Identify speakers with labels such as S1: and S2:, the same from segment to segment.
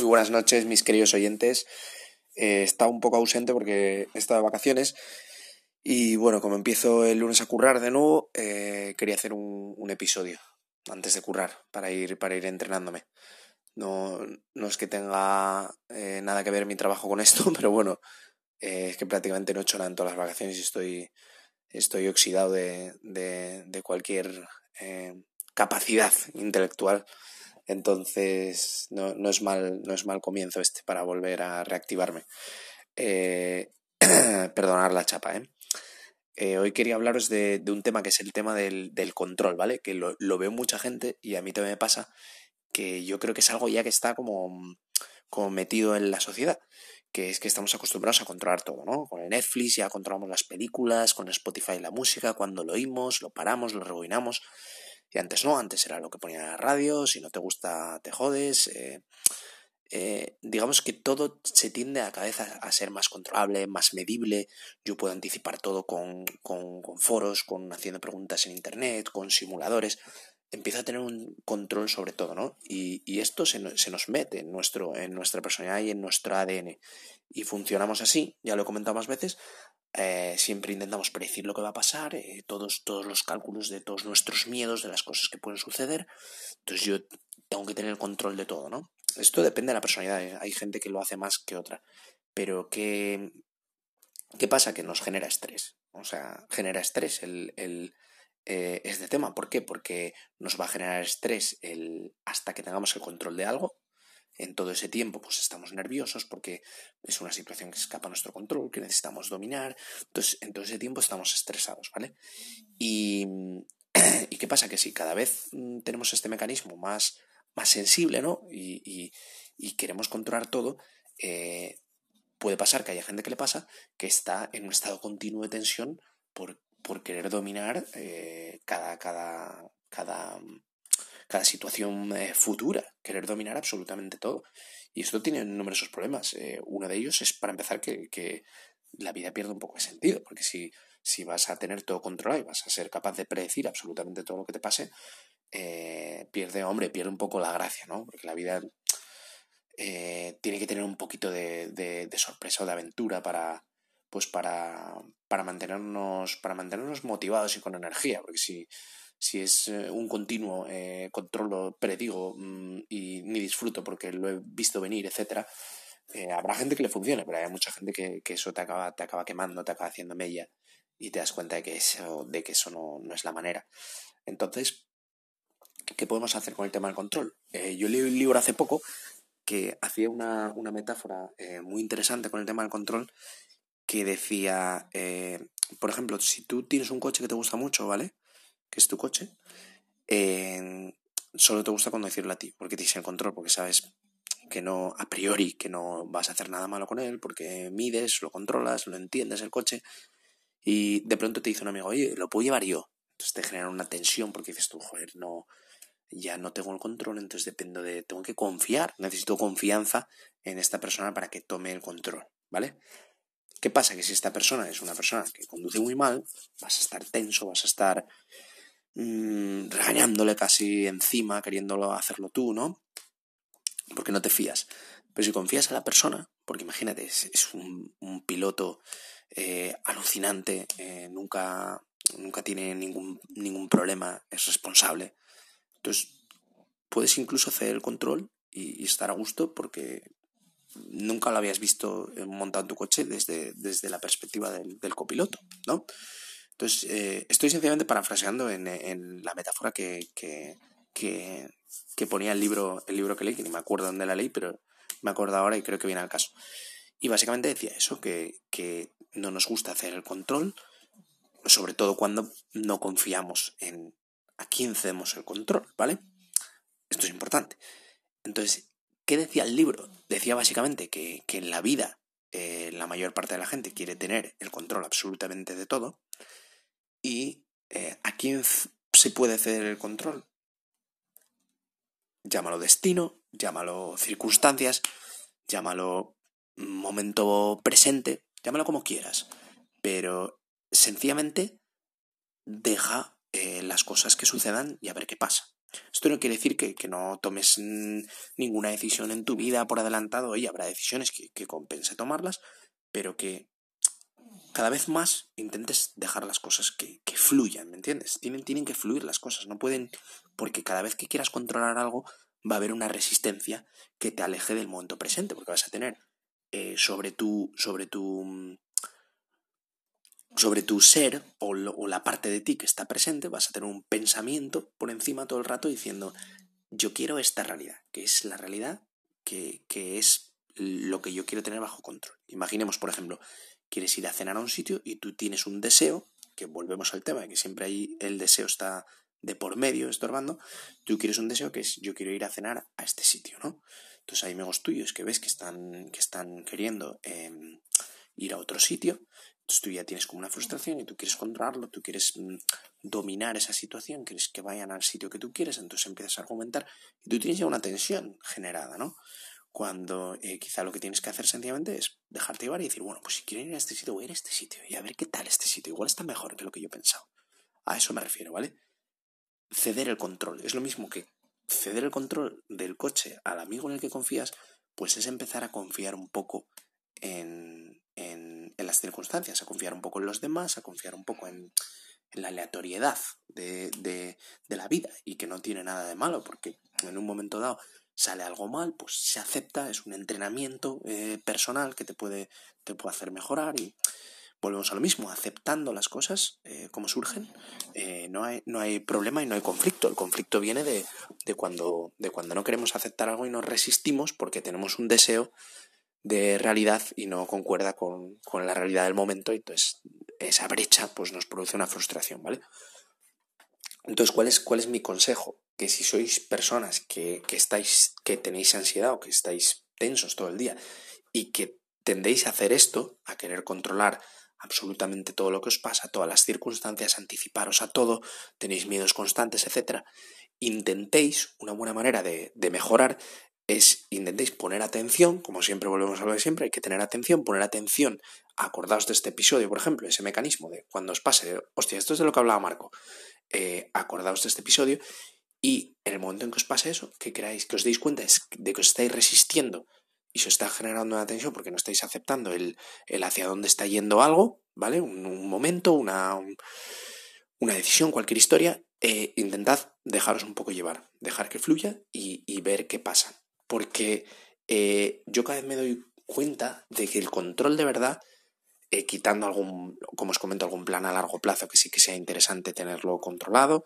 S1: Muy buenas noches, mis queridos oyentes. Eh, estado un poco ausente porque he estado de vacaciones. Y bueno, como empiezo el lunes a currar de nuevo, eh, quería hacer un, episodio antes de currar para ir, para ir entrenándome. No, no es que tenga eh, nada que ver mi trabajo con esto, pero bueno, es que prácticamente no he hecho nada en todas las vacaciones y estoy, estoy oxidado de, de, de cualquier capacidad intelectual entonces, no, no, es mal, no es mal comienzo este para volver a reactivarme. Eh, perdonar la chapa, ¿eh? ¿eh? hoy quería hablaros de, de, un tema que es el tema del, del control, ¿vale? Que lo, lo, veo mucha gente y a mí también me pasa que yo creo que es algo ya que está como, como metido en la sociedad que es que estamos acostumbrados a controlar todo, ¿no? Con el Netflix ya controlamos las películas, con Spotify la música, cuando lo oímos, lo paramos, lo rebobinamos. Y antes no, antes era lo que ponía en la radio, si no te gusta te jodes. Eh, eh, digamos que todo se tiende a cabeza a ser más controlable, más medible. Yo puedo anticipar todo con, con, con foros, con haciendo preguntas en internet, con simuladores. Empieza a tener un control sobre todo, ¿no? Y, y esto se, se, nos mete en, nuestro, en nuestra personalidad y en nuestro ADN. Y funcionamos así, ya lo he comentado más veces, eh, siempre intentamos predecir lo que va a pasar, eh, todos, todos los cálculos de todos nuestros miedos, de las cosas que pueden suceder. Entonces yo tengo que tener control de todo, ¿no? Esto depende de la personalidad, ¿eh? hay gente que lo hace más que otra. Pero ¿qué, qué pasa? Que nos genera estrés. O sea, genera estrés el, el este tema. ¿Por qué? Porque nos va a generar estrés el, hasta que tengamos el control de algo en todo ese tiempo pues estamos nerviosos porque es una situación que escapa a nuestro control, que necesitamos dominar, entonces en todo ese tiempo estamos estresados, ¿vale? Y, ¿y qué pasa? Que si cada vez mm, tenemos este mecanismo más, más sensible, ¿no? Y, y, queremos controlar todo, eh, puede pasar que haya gente que le pasa que está en un estado continuo de tensión por, por querer dominar eh, cada, cada, cada cada situación eh, futura, querer dominar absolutamente todo. Y esto tiene numerosos problemas. Eh, uno de ellos es, para empezar, que, que, la vida pierde un poco de sentido, porque si, si vas a tener todo controlado y vas a ser capaz de predecir absolutamente todo lo que te pase, eh, pierde, hombre, pierde un poco la gracia, ¿no? Porque la vida tiene que tener un poquito de, de, de, sorpresa o de aventura para, pues para, para, mantenernos, para mantenernos motivados y con energía, porque si si es eh, un continuo eh, controlo, predigo mm, y ni disfruto porque lo he visto venir, etcétera, eh, habrá gente que le funcione, pero hay mucha gente que, que, eso te acaba, te acaba quemando, te acaba haciendo mella y te das cuenta de que eso, de que eso no, no es la manera. Entonces, ¿qué podemos hacer con el tema del control? Eh, yo leí un libro hace poco que hacía una, una metáfora muy interesante con el tema del control que decía, por ejemplo, si tú tienes un coche que te gusta mucho, ¿vale? Que es tu coche, solo te gusta conducirlo a ti, porque tienes el control, porque sabes que no, a priori, que no vas a hacer nada malo con él, porque mides, lo controlas, lo entiendes el coche, y de pronto te dice un amigo, oye, lo puedo llevar yo. Entonces te genera una tensión porque dices tú, joder, no, ya no tengo el control, entonces dependo de, tengo que confiar, necesito confianza en esta persona para que tome el control, ¿vale? ¿Qué pasa? Que si esta persona es una persona que conduce muy mal, vas a estar tenso, vas a estar mmm, regañándole casi encima, queriéndolo hacerlo tú, ¿no? Porque no te fías. Pero si confías a la persona, porque imagínate, es, un, piloto eh, alucinante, eh, nunca, nunca tiene ningún, ningún problema, es responsable. Entonces, puedes incluso hacer el control y, y estar a gusto porque nunca lo habías visto montado en tu coche desde, desde la perspectiva del, del copiloto, ¿no? Entonces, eh, estoy sencillamente parafraseando en, la metáfora que, que, ponía el libro, el libro que leí, que ni me acuerdo dónde la leí, pero me acuerdo ahora y creo que viene al caso. Y básicamente decía eso, que, que no nos gusta hacer el control, sobre todo cuando no confiamos en a quién cedemos el control, ¿vale? Esto es importante. Entonces, ¿qué decía el libro? Decía básicamente que, que en la vida eh, la mayor parte de la gente quiere tener el control absolutamente de todo y eh, ¿a quién se puede ceder el control? Llámalo destino, llámalo circunstancias, llámalo momento presente, llámalo como quieras, pero sencillamente deja eh, las cosas que sucedan y a ver qué pasa. Esto no quiere decir que, no tomes ninguna decisión en tu vida por adelantado, y habrá decisiones que, que compense tomarlas, pero que cada vez más intentes dejar las cosas que, que fluyan, ¿me entiendes? Tienen, tienen que fluir las cosas, no pueden, porque cada vez que quieras controlar algo va a haber una resistencia que te aleje del momento presente, porque vas a tener eh, sobre tu, sobre tu, sobre tu ser o, o, la parte de ti que está presente, vas a tener un pensamiento por encima todo el rato diciendo, yo quiero esta realidad, que es la realidad que, que es lo que yo quiero tener bajo control. Imaginemos, por ejemplo, quieres ir a cenar a un sitio y tú tienes un deseo, que volvemos al tema, que siempre ahí el deseo está de por medio estorbando, tú quieres un deseo que es yo quiero ir a cenar a este sitio, ¿no? Entonces hay amigos tuyos que ves que están, que están queriendo em, ir a otro sitio, entonces tú ya tienes como una frustración y tú quieres controlarlo, tú quieres mm, dominar esa situación, quieres que vayan al sitio que tú quieres, entonces empiezas a argumentar y tú tienes ya una tensión generada, ¿no? Cuando eh, quizá lo que tienes que hacer sencillamente es dejarte llevar y decir, bueno, pues si quiero ir a este sitio, voy a ir a este sitio y a ver qué tal este sitio. Igual está mejor que lo que yo he pensado. A eso me refiero, ¿vale? Ceder el control. Es lo mismo que ceder el control del coche al amigo en el que confías, pues es empezar a confiar un poco en, en, en las circunstancias, a confiar un poco en los demás, a confiar un poco en, la aleatoriedad de, de, la vida y que no tiene nada de malo, porque en un momento dado sale algo mal, pues se acepta, es un entrenamiento eh, personal que te puede, te puede hacer mejorar y volvemos a lo mismo, aceptando las cosas eh, como surgen, eh, no, hay, no hay problema y no hay conflicto. El conflicto viene de, de, cuando, de cuando no queremos aceptar algo y nos resistimos porque tenemos un deseo de realidad y no concuerda con, con la realidad del momento y entonces esa brecha pues nos produce una frustración, ¿vale? Entonces, ¿cuál es, cuál es mi consejo? que si sois personas que, que, estáis, que tenéis ansiedad o que estáis tensos todo el día y que tendéis a hacer esto, a querer controlar absolutamente todo lo que os pasa, todas las circunstancias, anticiparos a todo, tenéis miedos constantes, etc., intentéis, una buena manera de, de mejorar es intentéis poner atención, como siempre volvemos a lo de siempre, hay que tener atención, poner atención, acordaos de este episodio, por ejemplo, ese mecanismo de cuando os pase, hostia, esto es de lo que hablaba Marco, eh, acordaos de este episodio y en el momento en que os pasa eso, que queráis, que os deis cuenta de que os estáis resistiendo y se está generando una tensión porque no estáis aceptando el, el hacia dónde está yendo algo, ¿vale? Un, momento, una, un, una decisión, cualquier historia, eh, intentad dejaros un poco llevar, dejar que fluya y, y ver qué pasa. Porque eh, yo cada vez me doy cuenta de que el control de verdad, eh, quitando algún, como os comento, algún plan a largo plazo que sí que sea interesante tenerlo controlado,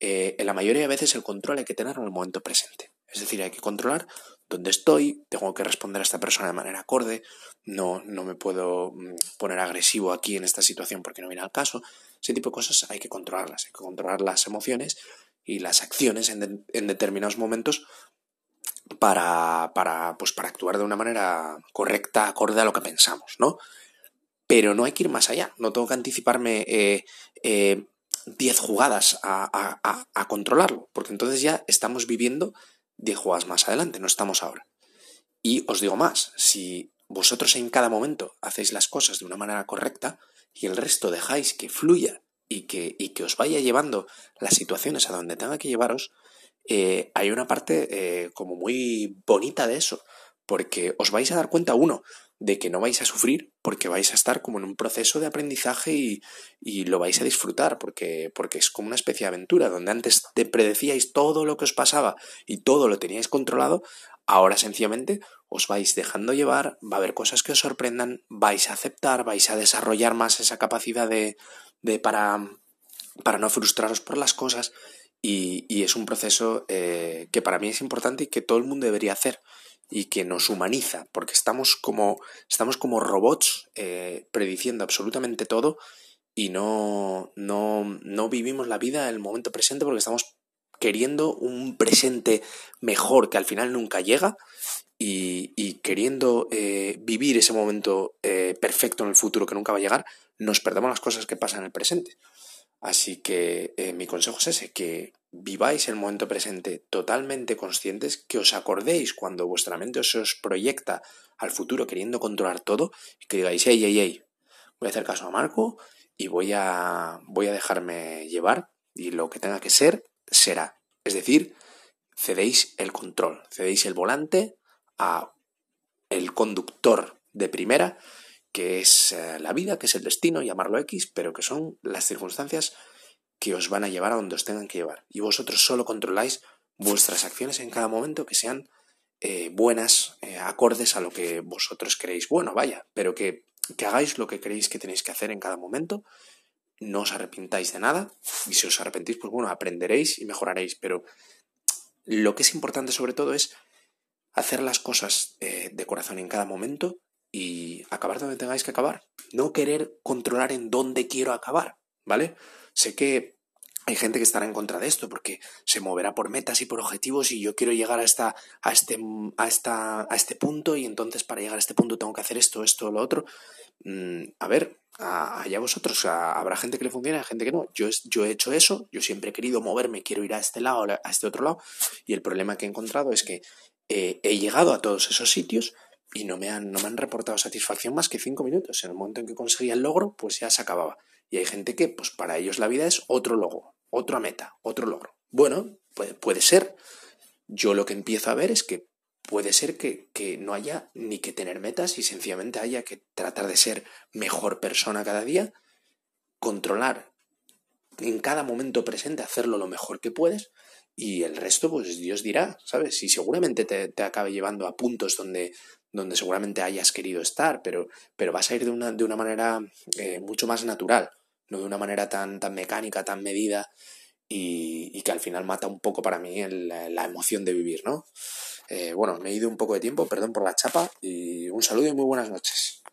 S1: eh, en la mayoría de veces el control hay que tenerlo en el momento presente. Es decir, hay que controlar dónde estoy, tengo que responder a esta persona de manera acorde, no, no me puedo mm, poner agresivo aquí en esta situación porque no viene al caso. Ese tipo de cosas hay que controlarlas, hay que controlar las emociones y las acciones en, de, en determinados momentos para, para, pues para actuar de una manera correcta, acorde a lo que pensamos, ¿no? Pero no hay que ir más allá, no tengo que anticiparme eh, eh, 10 jugadas a, controlarlo, porque entonces ya estamos viviendo 10 jugadas más adelante, no estamos ahora. Y os digo más, si vosotros en cada momento hacéis las cosas de una manera correcta y el resto dejáis que fluya y que, y que os vaya llevando las situaciones a donde tenga que llevaros, eh, hay una parte eh, como muy bonita de eso, porque os vais a dar cuenta, uno, de que no vais a sufrir porque vais a estar como en un proceso de aprendizaje y, y, lo vais a disfrutar porque, porque es como una especie de aventura donde antes te predecíais todo lo que os pasaba y todo lo teníais controlado, ahora sencillamente os vais dejando llevar, va a haber cosas que os sorprendan, vais a aceptar, vais a desarrollar más esa capacidad de, de para, para no frustraros por las cosas y, y es un proceso eh, que para mí es importante y que todo el mundo debería hacer y que nos humaniza, porque estamos como, estamos como robots eh, prediciendo absolutamente todo y no, no, no vivimos la vida en el momento presente porque estamos queriendo un presente mejor que al final nunca llega y, y queriendo eh, vivir ese momento eh, perfecto en el futuro que nunca va a llegar, nos perdemos las cosas que pasan en el presente. Así que eh, mi consejo es ese, que viváis el momento presente totalmente conscientes, que os acordéis cuando vuestra mente se os proyecta al futuro queriendo controlar todo y que digáis, hey, hey, hey, voy a hacer caso a Marco y voy a, voy a dejarme llevar y lo que tenga que ser, será. Es decir, cedéis el control, cedéis el volante a el conductor de primera, que es eh, la vida, que es el destino, llamarlo X, pero que son las circunstancias que os van a llevar a donde os tengan que llevar. Y vosotros solo controláis vuestras acciones en cada momento que sean eh, buenas, eh, acordes a lo que vosotros queréis. Bueno, vaya, pero que, que hagáis lo que creéis que tenéis que hacer en cada momento. No os arrepintáis de nada. Y si os arrepentís, pues bueno, aprenderéis y mejoraréis. Pero lo que es importante sobre todo es hacer las cosas de corazón en cada momento y acabar donde tengáis que acabar. No querer controlar en dónde quiero acabar, ¿vale? Sé que hay gente que estará en contra de esto porque se moverá por metas y por objetivos y yo quiero llegar a, esta, a, este, a, esta, a este punto y entonces para llegar a este punto tengo que hacer esto, esto, lo otro. Mm, a ver, allá vosotros, habrá gente que le funcione, hay gente que no. Yo, yo he hecho eso, yo siempre he querido moverme, quiero ir a este lado, a este otro lado y el problema que he encontrado es que eh, he llegado a todos esos sitios y no me, han, no me han reportado satisfacción más que cinco minutos. En el momento en que conseguía el logro, pues ya se acababa. Y hay gente que, pues para ellos la vida es otro logro, otra meta, otro logro. Bueno, puede, puede ser. Yo lo que empiezo a ver es que puede ser que, que, no haya ni que tener metas y sencillamente haya que tratar de ser mejor persona cada día, controlar en cada momento presente, hacerlo lo mejor que puedes y el resto, pues Dios dirá, ¿sabes? Y seguramente te, te acabe llevando a puntos donde, donde seguramente hayas querido estar, pero, pero vas a ir de una, de una manera eh, mucho más natural, no de una manera tan, tan mecánica, tan medida y, y que al final mata un poco para mí la emoción de vivir, ¿no? Eh, bueno, me he ido un poco de tiempo, perdón por la chapa y un saludo y muy buenas noches.